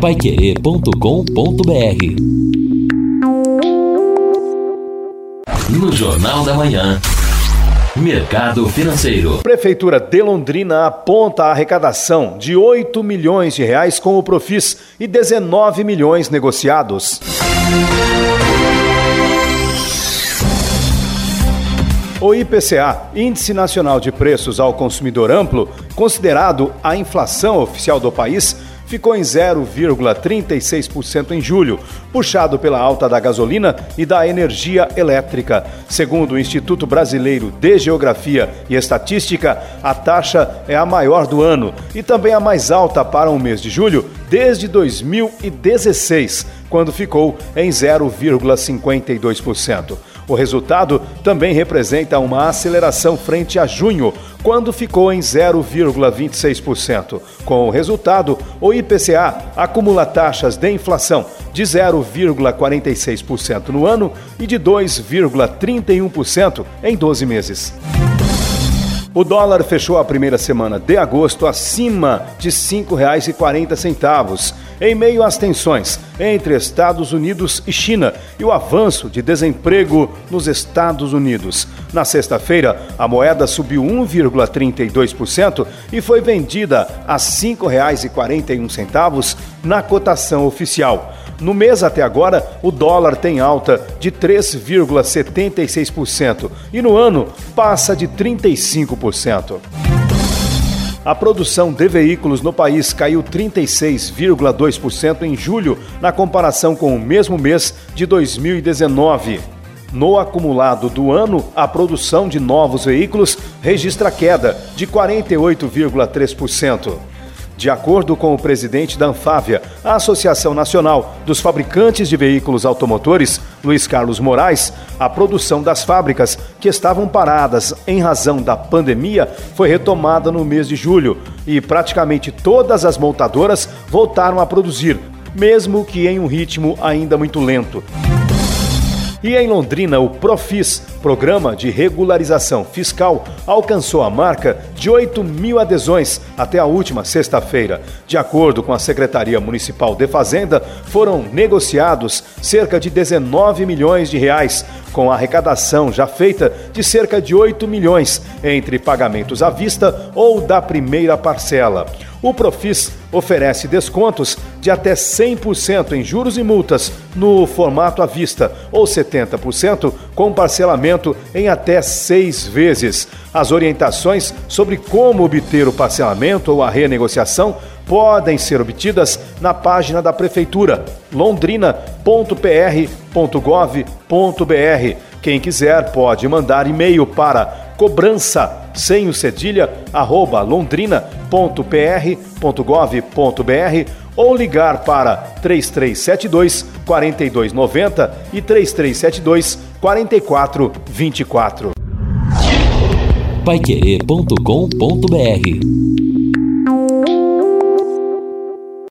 paiquerê.com.br No Jornal da Manhã. Mercado Financeiro. Prefeitura de Londrina aponta a arrecadação de 8 milhões de reais com o Profis e 19 milhões negociados. O IPCA, Índice Nacional de Preços ao Consumidor Amplo, considerado a inflação oficial do país, ficou em 0,36% em julho, puxado pela alta da gasolina e da energia elétrica. Segundo o Instituto Brasileiro de Geografia e Estatística, a taxa é a maior do ano e também a mais alta para o mês de julho desde 2016, quando ficou em 0,52%. O resultado também representa uma aceleração frente a junho, quando ficou em 0,26%. Com o resultado, o IPCA acumula taxas de inflação de 0,46% no ano e de 2,31% em 12 meses. O dólar fechou a primeira semana de agosto acima de R$ 5,40, em meio às tensões entre Estados Unidos e China e o avanço de desemprego nos Estados Unidos. Na sexta-feira, a moeda subiu 1,32% e foi vendida a R$ 5,41 na cotação oficial. No mês até agora, o dólar tem alta de 3,76% e no ano passa de 35%. A produção de veículos no país caiu 36,2% em julho, na comparação com o mesmo mês de 2019. No acumulado do ano, a produção de novos veículos registra queda de 48,3%. De acordo com o presidente da Anfávia, a Associação Nacional dos Fabricantes de Veículos Automotores, Luiz Carlos Moraes, a produção das fábricas que estavam paradas em razão da pandemia foi retomada no mês de julho e praticamente todas as montadoras voltaram a produzir, mesmo que em um ritmo ainda muito lento. E em Londrina, o Profis, Programa de Regularização Fiscal, alcançou a marca de 8 mil adesões até a última sexta-feira. De acordo com a Secretaria Municipal de Fazenda, foram negociados cerca de 19 milhões de reais, com a arrecadação já feita de cerca de 8 milhões entre pagamentos à vista ou da primeira parcela. O Profis oferece descontos de até 100% em juros e multas no formato à vista ou 70% com parcelamento em até seis vezes. As orientações sobre como obter o parcelamento ou a renegociação podem ser obtidas na página da Prefeitura londrina.pr.gov.br. Quem quiser pode mandar e-mail para cobrança sem o cedilha arroba londrina.pr.gov.br ou ligar para 3372 4290 e 3372 4424. Paiquerê.com.br